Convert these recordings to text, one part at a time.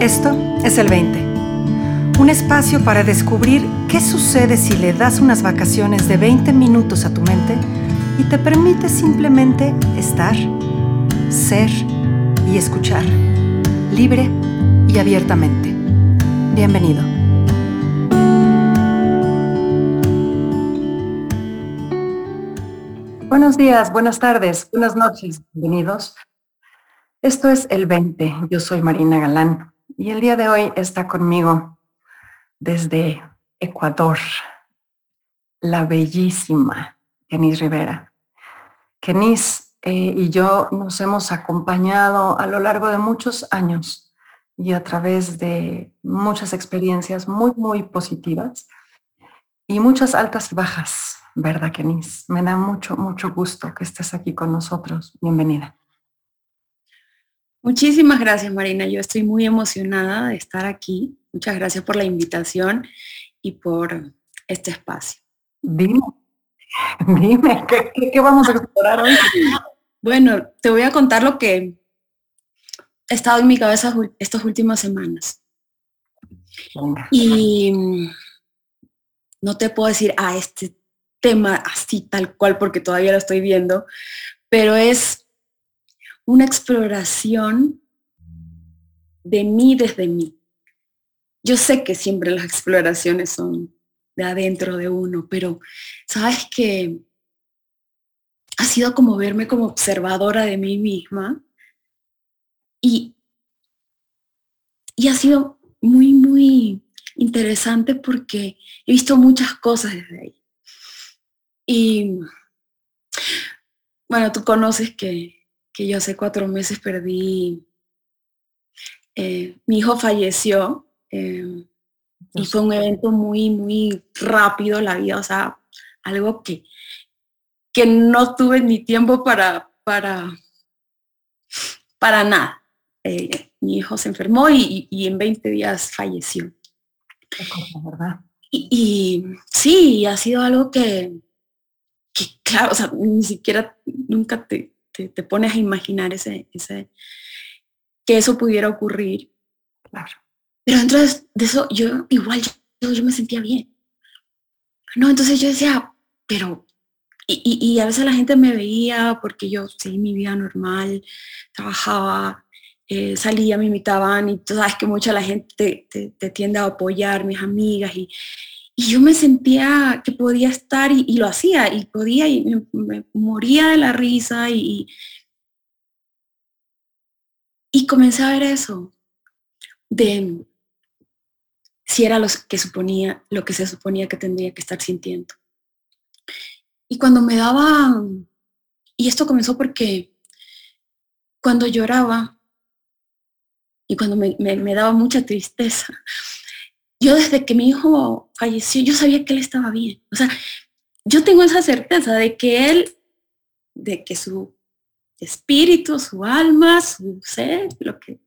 Esto es el 20. Un espacio para descubrir qué sucede si le das unas vacaciones de 20 minutos a tu mente y te permite simplemente estar, ser y escuchar, libre y abiertamente. Bienvenido. Buenos días, buenas tardes, buenas noches, bienvenidos. Esto es el 20. Yo soy Marina Galán y el día de hoy está conmigo desde Ecuador la bellísima Kenise Rivera. Kenise eh, y yo nos hemos acompañado a lo largo de muchos años y a través de muchas experiencias muy, muy positivas y muchas altas y bajas, ¿verdad, Kenise? Me da mucho, mucho gusto que estés aquí con nosotros. Bienvenida. Muchísimas gracias, Marina. Yo estoy muy emocionada de estar aquí. Muchas gracias por la invitación y por este espacio. Dime, dime, ¿qué, vamos a explorar hoy? Bueno, te voy a contar lo que he estado en mi cabeza estas últimas semanas. Y no te puedo decir a ah, este tema así tal cual porque todavía lo estoy viendo, pero es una exploración de mí desde mí. Yo sé que siempre las exploraciones son de adentro de uno, pero sabes que ha sido como verme como observadora de mí misma y, y ha sido muy, muy interesante porque he visto muchas cosas desde ahí. Y bueno, tú conoces que que yo hace cuatro meses perdí, eh, mi hijo falleció em, y fue un evento muy, muy rápido la vida, o sea, algo que, que no tuve ni tiempo para, para, para nada. Eh, mi hijo se enfermó y, en 20 días falleció. ¿verdad? Y, y, sí, ha sido algo que, que, claro, o sea, ni siquiera nunca te, te, pones a imaginar ese, ese, que eso pudiera ocurrir. Claro. Pero dentro de eso, yo igual, yo, yo me sentía bien. No, entonces yo decía, pero, y, y, a veces la gente me veía porque yo seguí mi vida normal, trabajaba, eh, salía, me invitaban y tú sabes que mucha la gente te, te tiende a apoyar, mis amigas, y, y yo me sentía que podía estar y, lo hacía y podía y me, moría de la risa y, y comencé a ver eso de si era lo que suponía, lo que se suponía que tendría que estar sintiendo. Y cuando me daba, y esto comenzó porque cuando lloraba y cuando me daba mucha tristeza, yo desde que mi hijo falleció, yo sabía que él estaba bien. O sea, yo tengo esa certeza de que él, de que su espíritu, su alma, su ser, lo que,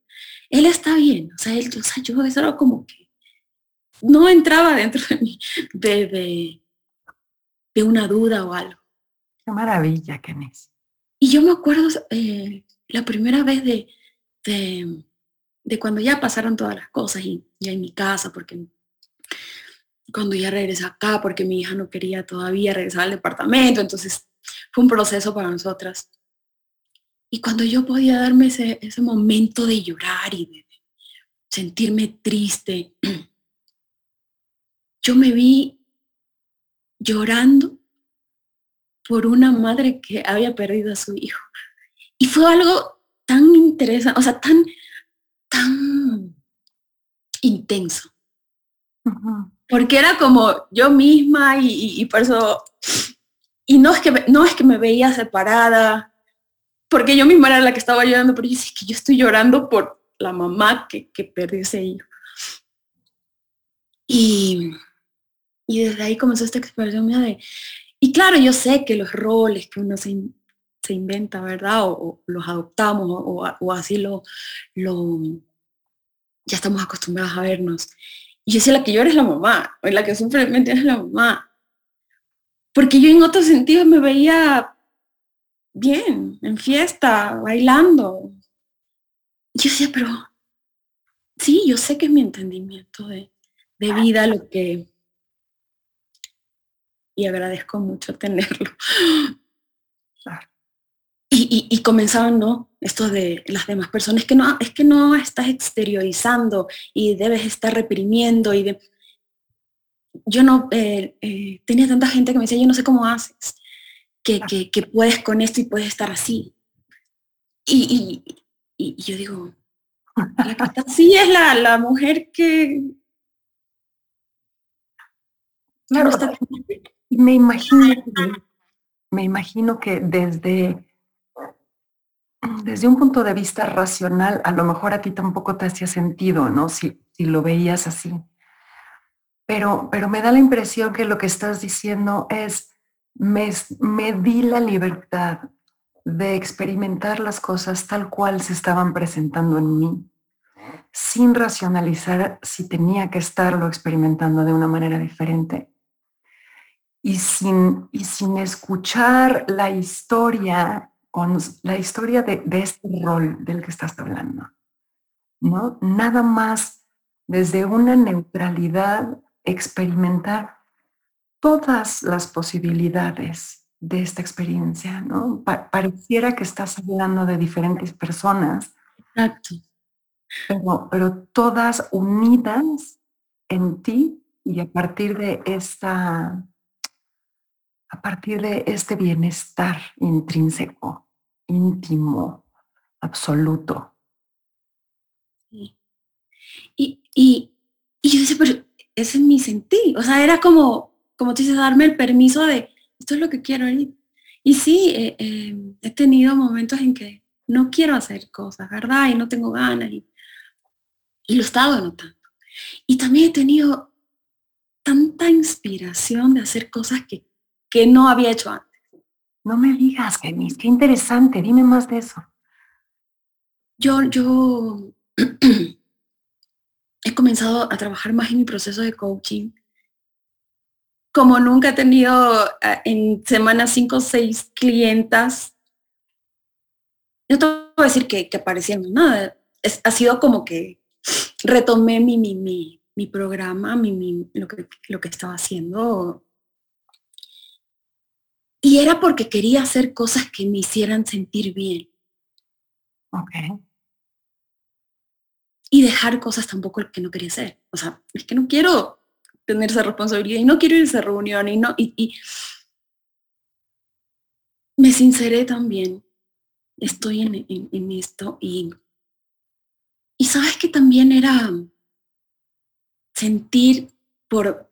él está bien. O sea, él, o sea yo eso era como que no entraba dentro de mí, de, de, una duda o algo. Qué maravilla, Kenis. Y yo me acuerdo eh, la primera vez de, de cuando ya pasaron todas las cosas y ya en mi casa, porque cuando ya regresé acá, porque mi hija no quería todavía regresar al departamento, entonces fue un proceso para nosotras. Y cuando yo podía darme ese, ese momento de llorar y de sentirme triste, yo me vi llorando por una madre que había perdido a su hijo. Y fue algo tan interesante, o sea, tan intenso. Porque era como yo misma y, por eso, y no es, que, no es que me veía separada, porque yo misma era la que estaba llorando, pero yo sí que yo estoy llorando por la mamá que, que perdió ese hijo. Y, y desde ahí comenzó esta expresión mía de, y claro, yo sé que los roles que uno se, se inventa, ¿verdad? O, los adoptamos o, así lo, lo, ya estamos acostumbrados a vernos. Y yo decía, la que llora es la mamá, o la que sufre ¿me es la mamá. Porque yo en otro sentido me veía bien, en fiesta, bailando. Yo decía, pero sí, yo sé que es mi entendimiento de, de vida lo que... Y agradezco mucho tenerlo. Y, y, comenzaban, ¿no? Esto de las demás personas, que no, es que no estás exteriorizando y debes estar reprimiendo y de... Yo no, eh, eh, tenía tanta gente que me decía, yo no sé cómo haces, que, que, que puedes con esto y puedes estar así. Y, y, yo digo, la que así es la, la mujer que... Claro, me imagino, me imagino que desde desde un punto de vista racional, a lo mejor a ti tampoco te hacía sentido, ¿no? Si, lo veías así. Pero, pero me da la impresión que lo que estás diciendo es, me, me di la libertad de experimentar las cosas tal cual se estaban presentando en mí, sin racionalizar si tenía que estarlo experimentando de una manera diferente. Y sin, y sin escuchar la historia con la historia de, este rol del que estás hablando. ¿no? Nada más desde una neutralidad experimentar todas las posibilidades de esta experiencia, ¿no? pareciera que estás hablando de diferentes personas. Exacto. Pero, pero todas unidas en ti y a partir de esta a partir de este bienestar intrínseco, íntimo, absoluto. Y, y, y, yo decía, pero ese es mi sentir. O sea, era como, como tú dices, darme el permiso de, esto es lo que quiero. Y sí, eh, eh, he tenido momentos en que no quiero hacer cosas, ¿verdad? Y no tengo ganas. Y, y lo he estado notando. Y también he tenido tanta inspiración de hacer cosas que que no había hecho antes. No me digas, Genis, qué interesante, dime más de eso. Yo, yo he comenzado a trabajar más en mi proceso de coaching. Como nunca he tenido eh, en semanas cinco o seis clientas, no te voy a decir que, que aparecieron nada. ha sido como que retomé mi, mi, mi, mi programa, mi, lo, que, lo que estaba haciendo y era porque quería hacer cosas que me hicieran sentir bien. Ok. Y dejar cosas tampoco que no quería hacer. O sea, es que no quiero tener esa responsabilidad y no quiero ir a esa reunión y no. Y, me sinceré también. Estoy en, esto y, y sabes que también era sentir por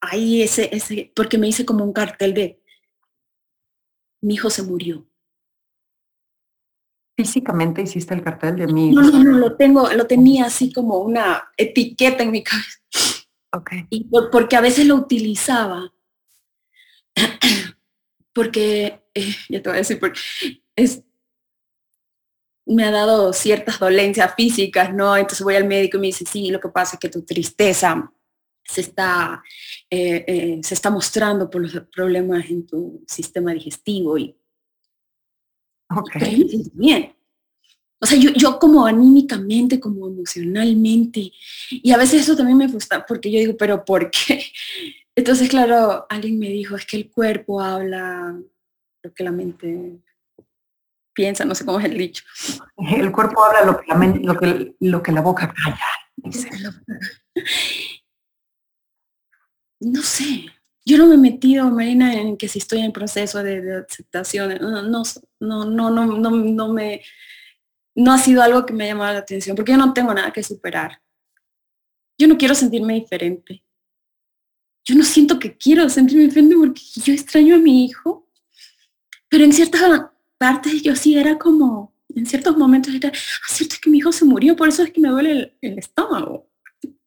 ahí ese, ese, porque me hice como un cartel de mi hijo se murió. Físicamente hiciste el cartel de mi No, no, no, lo tengo, lo tenía así como una etiqueta en mi cabeza. Y porque a veces lo utilizaba. porque, eh, ya te voy a decir, porque es, me ha dado ciertas dolencias físicas, ¿no? Entonces voy al médico y me dice, sí, lo que pasa es que tu tristeza se está, eh, eh, se está mostrando por los problemas en tu sistema digestivo y okay. bien. O sea, yo, yo como anímicamente, como emocionalmente, y a veces eso también me gusta, porque yo digo, pero ¿por qué? Entonces, claro, alguien me dijo, es que el cuerpo habla lo que la mente piensa, no sé cómo es el dicho. El cuerpo habla lo que la, mente, lo que, lo que la boca calla. No sé, yo no me he metido, Marina, en que si estoy en proceso de, aceptación, no, no, no, no, no, no me, no ha sido algo que me ha llamado la atención, porque yo no tengo nada que superar. Yo no quiero sentirme diferente. Yo no siento que quiero sentirme diferente porque yo extraño a mi hijo, pero en ciertas partes yo sí era como, en ciertos momentos era, ah, es que mi hijo se murió, por eso es que me duele el estómago.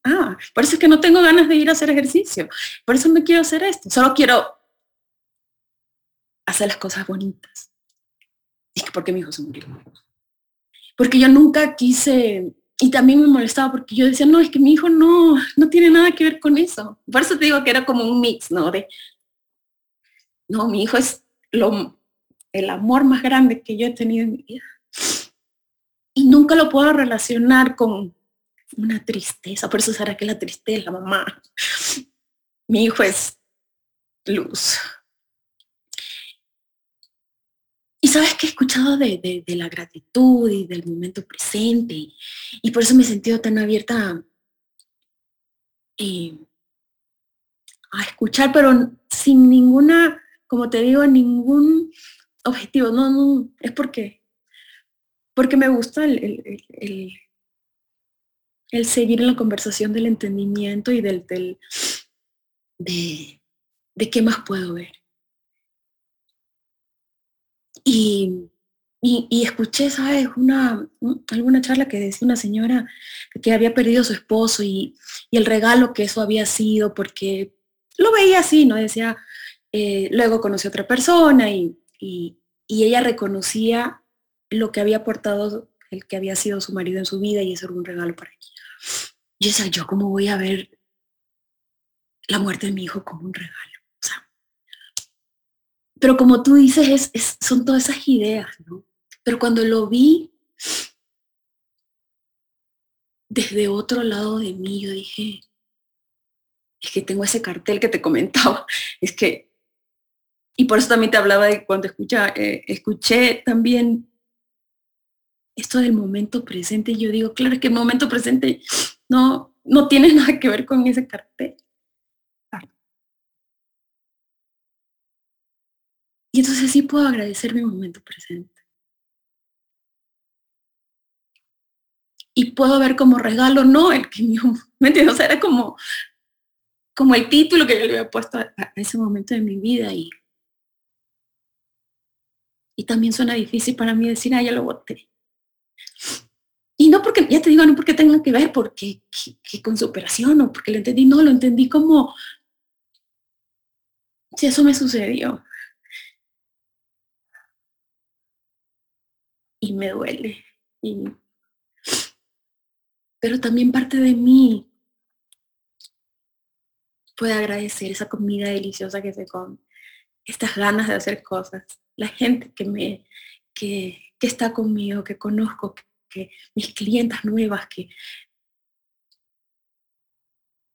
Ah, por eso es que no tengo ganas de ir a hacer ejercicio. Por eso no quiero hacer esto. Solo quiero hacer las cosas bonitas. Y que porque mi hijo se murió. Porque yo nunca quise, y también me molestaba porque yo decía, no, es que mi hijo no, no tiene nada que ver con eso. Por eso te digo que era como un mix, ¿no? De, no, mi hijo es lo, el amor más grande que yo he tenido en mi vida. Y nunca lo puedo relacionar con una tristeza, por eso será que la tristeza, mamá. Mi hijo es luz. Y sabes que he escuchado de, la gratitud y del momento presente y, por eso me he sentido tan abierta eh, a escuchar, pero sin ninguna, como te digo, ningún objetivo. No, no, es porque, porque me gusta el, seguir en la conversación del entendimiento y del, del de, de qué más puedo ver. Y, y, escuché, ¿sabes? Una, alguna charla que decía una señora que había perdido a su esposo y, y, el regalo que eso había sido, porque lo veía así, ¿no? Decía, eh, luego conoció a otra persona y, y, ella reconocía lo que había aportado el que había sido su marido en su vida y eso era un regalo para ella. Y esa, yo cómo voy a ver la muerte de mi hijo como un regalo pero como tú dices, es, son todas esas ideas, ¿no? Pero cuando lo vi desde otro lado de mí, yo dije, es que tengo ese cartel que te comentaba, es que, y por eso también te hablaba de cuando escucha, eh, escuché también esto del momento presente, yo digo, claro, que el momento presente no, no tiene nada que ver con ese cartel. Y entonces sí puedo agradecer mi momento presente. Y puedo ver como regalo, no el que mi, ¿me entiendes? O sea, era como, como el título que yo le había puesto a, ese momento de mi vida y, y también suena difícil para mí decir, ah, ya lo voté. Y no porque, ya te digo, no porque tenga que ver porque que, con su operación o porque lo entendí, no, lo entendí como, si eso me sucedió, y me duele. pero también parte de mí puede agradecer esa comida deliciosa que se come, estas ganas de hacer cosas, la gente que me que, está conmigo, que conozco, que, mis clientas nuevas, que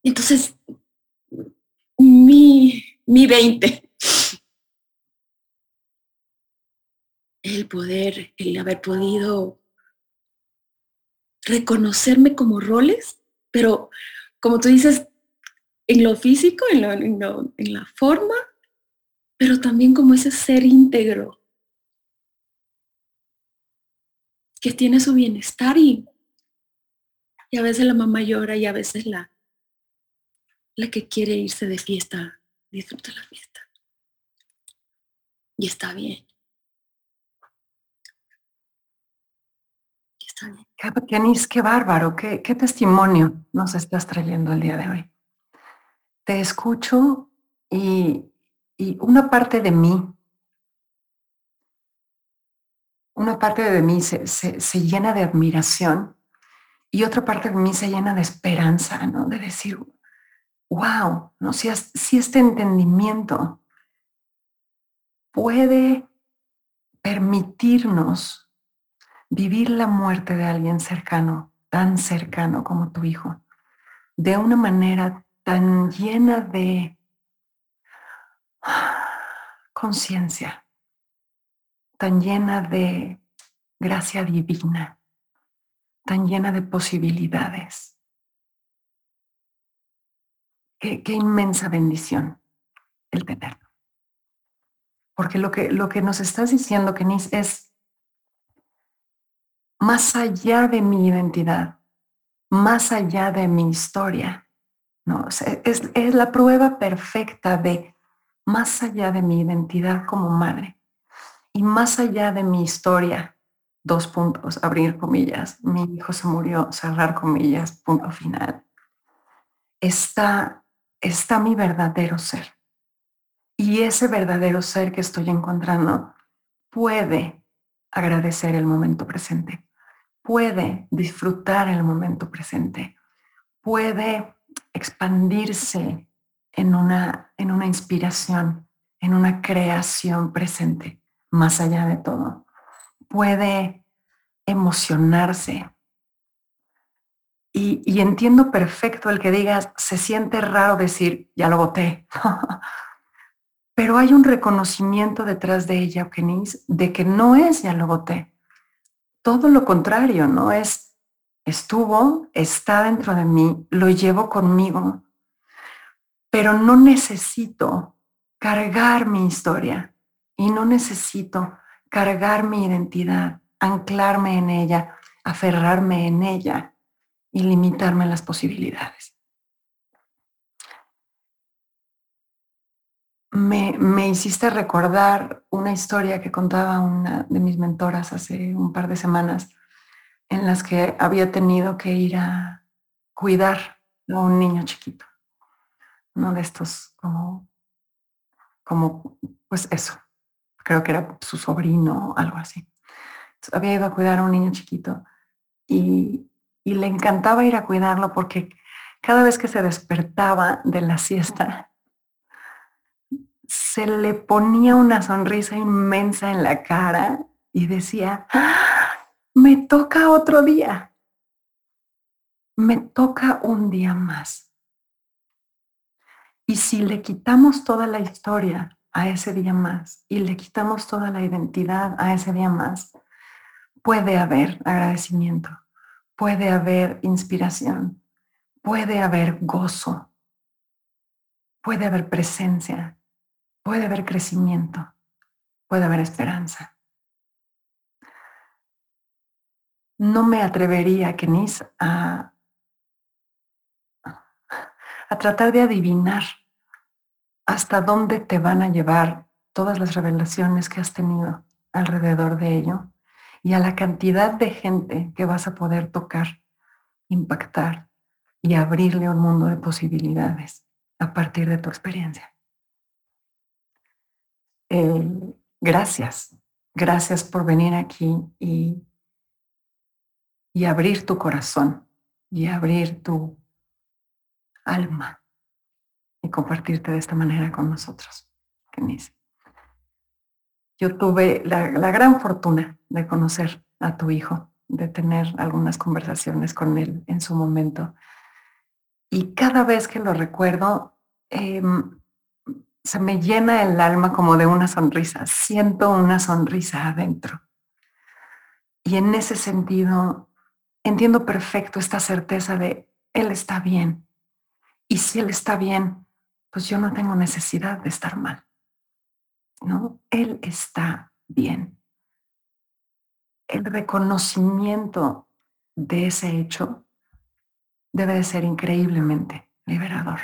entonces mi, mi 20 el poder, el haber podido reconocerme como roles, pero como tú dices, en lo físico, en, la forma, pero también como ese ser íntegro que tiene su bienestar y, y a veces la mamá llora y a veces la, la que quiere irse de fiesta disfruta la fiesta. Y está bien. Yanis, qué bárbaro, qué, testimonio nos estás trayendo el día de hoy. Te escucho y, una parte de mí, una parte de mí se, llena de admiración y otra parte de mí se llena de esperanza, ¿no? De decir, wow, ¿no? si, si este entendimiento puede permitirnos vivir la muerte de alguien cercano, tan cercano como tu hijo, de una manera tan llena de conciencia, tan llena de gracia divina, tan llena de posibilidades. Qué, inmensa bendición el tenerlo. Porque lo que, lo que nos estás diciendo, Kenis, es más allá de mi identidad, más allá de mi historia. ¿no? Es, es la prueba perfecta de más allá de mi identidad como madre y más allá de mi historia, dos puntos, abrir comillas, mi hijo se murió, cerrar comillas, punto final, está, está mi verdadero ser. Y ese verdadero ser que estoy encontrando puede agradecer el momento presente puede disfrutar el momento presente, puede expandirse en una, en una inspiración, en una creación presente, más allá de todo. Puede emocionarse Y, entiendo perfecto el que digas, se siente raro decir, ya lo voté. Pero hay un reconocimiento detrás de ella, Kenise, de que no es ya lo voté. Todo lo contrario, ¿no? Es, estuvo, está dentro de mí, lo llevo conmigo, pero no necesito cargar mi historia y no necesito cargar mi identidad, anclarme en ella, aferrarme en ella y limitarme las posibilidades. Me, me, hiciste recordar una historia que contaba una de mis mentoras hace un par de semanas en las que había tenido que ir a cuidar a un niño chiquito, uno de estos como, como, pues eso, creo que era su sobrino algo así. había ido a cuidar a un niño chiquito y, y le encantaba ir a cuidarlo porque cada vez que se despertaba de la siesta, se le ponía una sonrisa inmensa en la cara y decía, ¡Ah! me toca otro día, me toca un día más. Y si le quitamos toda la historia a ese día más y le quitamos toda la identidad a ese día más, puede haber agradecimiento puede haber inspiración, puede haber gozo, puede haber presencia, puede haber crecimiento, puede haber esperanza. No me atrevería, Kenis, a, a tratar de adivinar hasta dónde te van a llevar todas las revelaciones que has tenido alrededor de ello y a la cantidad de gente que vas a poder tocar, impactar y abrirle un mundo de posibilidades a partir de tu experiencia. Eh, gracias, gracias por venir aquí y, y abrir tu corazón y abrir tu alma y compartirte de esta manera con nosotros. Kenise yo tuve la, gran fortuna de conocer a tu hijo, de tener algunas conversaciones con él en su momento. Y cada vez que lo recuerdo, em, se me llena el alma como de una sonrisa. Siento una sonrisa adentro. Y en ese sentido, entiendo perfecto esta certeza de él está bien. Y si él está bien, pues yo no tengo necesidad de estar mal. ¿no? Él está bien. El reconocimiento de ese hecho debe de ser increíblemente liberador,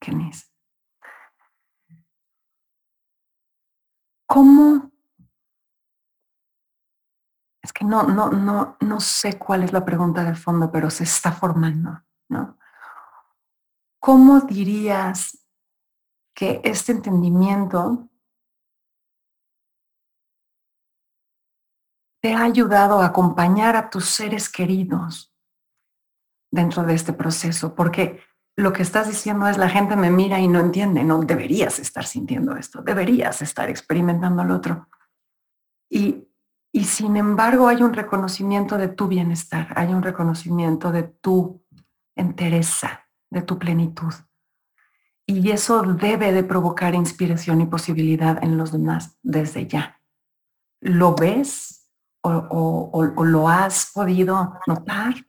Kenise. ¿Cómo? Es que no, no, no, no sé cuál es la pregunta de fondo, pero se está formando, ¿no? ¿Cómo dirías que este entendimiento te ha ayudado a acompañar a tus seres queridos dentro de este proceso? Porque lo que estás diciendo es la gente me mira y no entiende, no deberías estar sintiendo esto, deberías estar experimentando lo otro. Y, y sin embargo hay un reconocimiento de tu bienestar, hay un reconocimiento de tu entereza, de tu plenitud. Y eso debe de provocar inspiración y posibilidad en los demás desde ya. ¿Lo ves? o, lo has podido notar?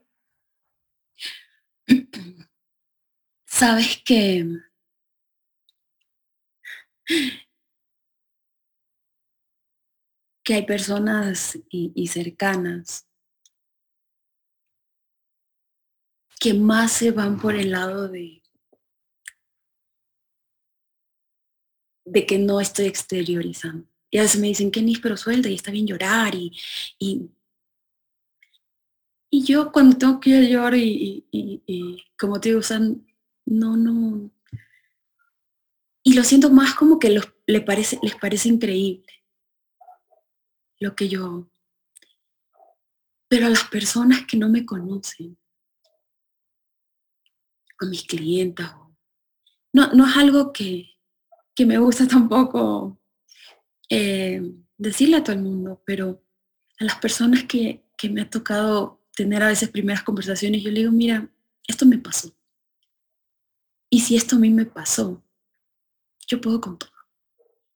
Sabes que que hay personas y, cercanas que más se van por el lado de, de que no estoy exteriorizando. Y a veces me dicen, Kenny, pero suelta y está bien llorar. Y, y, yo cuando tengo que llorar y, y, como te digo, no, no. Y lo siento más como que los, les, parece, les parece increíble lo que yo... Pero a las personas que no me conocen, a mis clientes, no, no es algo que, que me gusta tampoco eh, decirle a todo el mundo, pero a las personas que, me ha tocado tener a veces primeras conversaciones, yo le digo, mira, esto me pasó. Y si esto a mí me pasó, yo puedo con todo.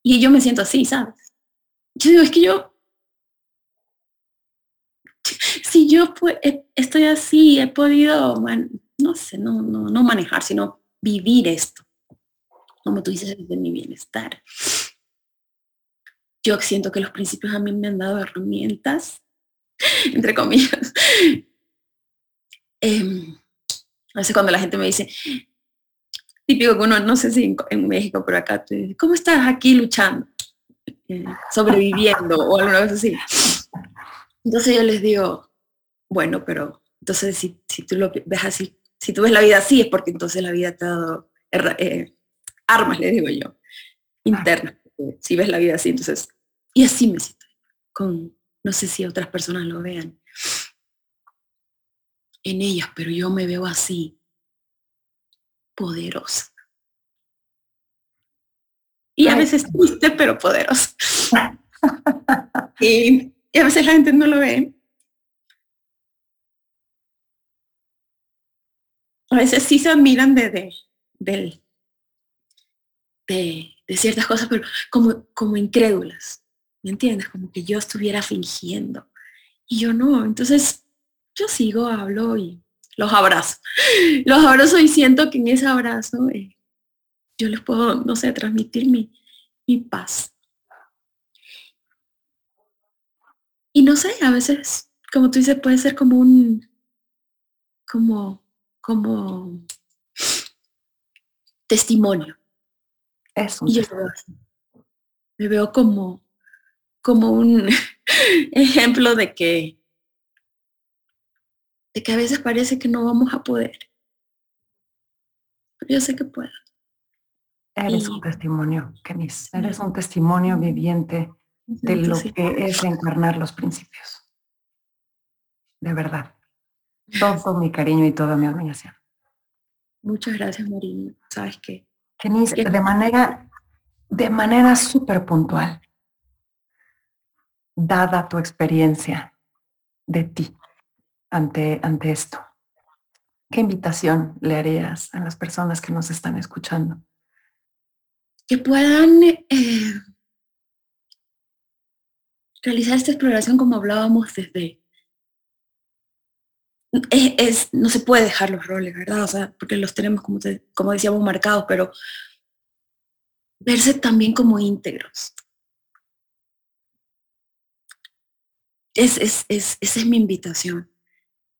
Y yo me siento así, ¿sabes? Yo digo, es que yo, si yo estoy así, he podido, no sé, no, no, no manejar, sino vivir esto, como tú dices, de mi bienestar. Yo siento que los principios a mí me han dado herramientas, entre comillas. Em, a veces cuando la gente me dice, típico que uno, no sé si en, México, pero acá, ¿cómo estás aquí luchando? Eh, sobreviviendo o alguna vez así. Entonces yo les digo, bueno, pero entonces si, si, tú lo ves así, si tú ves la vida así es porque entonces la vida te ha dado eh, armas, le digo yo, internas. Si ves la vida así, entonces, y así me siento, con, no sé si otras personas lo vean en ellas, pero yo me veo así, poderosa. Y a veces triste, pero poderosa. y, a veces la gente no lo ve. A veces sí se admiran de, de, de, ciertas cosas, pero como, como incrédulas. ¿Me entiendes? Como que yo estuviera fingiendo. Y yo no. Entonces, yo sigo, hablo y los abrazo. Los abrazo y siento que en ese abrazo eh, yo les puedo, no sé, transmitir mi, mi paz. Y no sé, a veces, como tú dices, puede ser como un, como, como testimonio. Eso. Y yo me veo como, como un ejemplo de que que a veces parece que no vamos a poder. Pero yo sé que puedo. Eres un testimonio, Kenis. Eres un testimonio viviente de lo que es encarnar los principios. De verdad. Todo mi cariño y toda mi admiración. Muchas gracias, Marina. ¿Sabes qué? Kenis, de manera, de manera súper puntual, dada tu experiencia de ti, ante, ante esto? ¿Qué invitación le harías a las personas que nos están escuchando? Que puedan eh, realizar esta exploración como hablábamos desde... Es, no se puede dejar los roles, ¿verdad? O sea, porque los tenemos, como, como decíamos, marcados, pero verse también como íntegros. Es, es, es, esa es mi invitación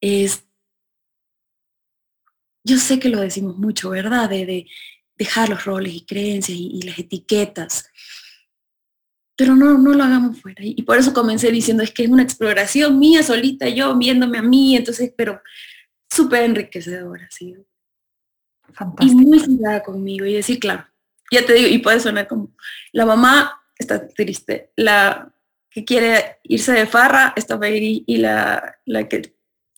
es, yo sé que lo decimos mucho, ¿verdad? De, dejar los roles y creencias y, las etiquetas, pero no, no lo hagamos fuera. Y, por eso comencé diciendo, es que es una exploración mía solita, yo viéndome a mí, entonces, pero súper enriquecedora, ¿sí? Y muy similar conmigo y decir, claro, ya te digo, y puede sonar como, la mamá está triste, la que quiere irse de farra está feliz y la, la que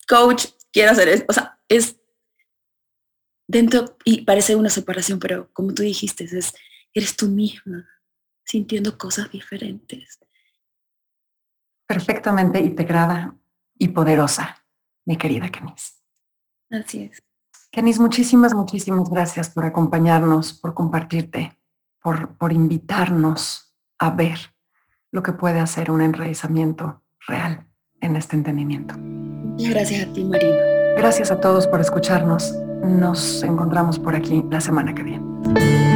coach quiere hacer eso. O sea, es dentro, y parece una separación, pero como tú dijiste, es, eres tú misma, sintiendo cosas diferentes. Perfectamente integrada y poderosa, mi querida Kenis. Así es. Kenis, muchísimas, muchísimas gracias por acompañarnos, por compartirte, por, por invitarnos a ver lo que puede hacer un enraizamiento real en este entendimiento. Gracias a ti, Marina. Gracias a todos por escucharnos. Nos encontramos por aquí la semana que viene.